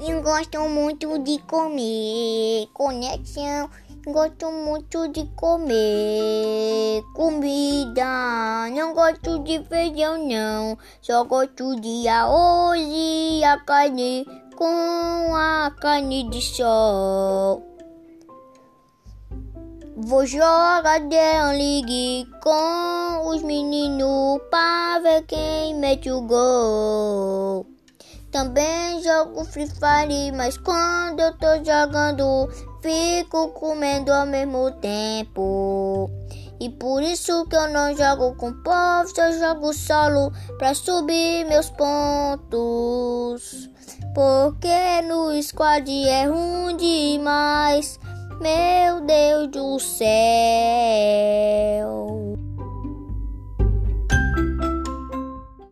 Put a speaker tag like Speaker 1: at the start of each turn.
Speaker 1: E gosto muito de comer. Conexão. Gosto muito de comer comida. Não gosto de feijão, não. Só gosto de arroz e a carne com a carne de sol. Vou jogar The League com os meninos pra ver quem mete o gol. Também jogo Free Fire, mas quando eu tô jogando, fico comendo ao mesmo tempo. E por isso que eu não jogo com povo, eu jogo solo pra subir meus pontos. Porque no squad é ruim demais. Meu Deus do céu.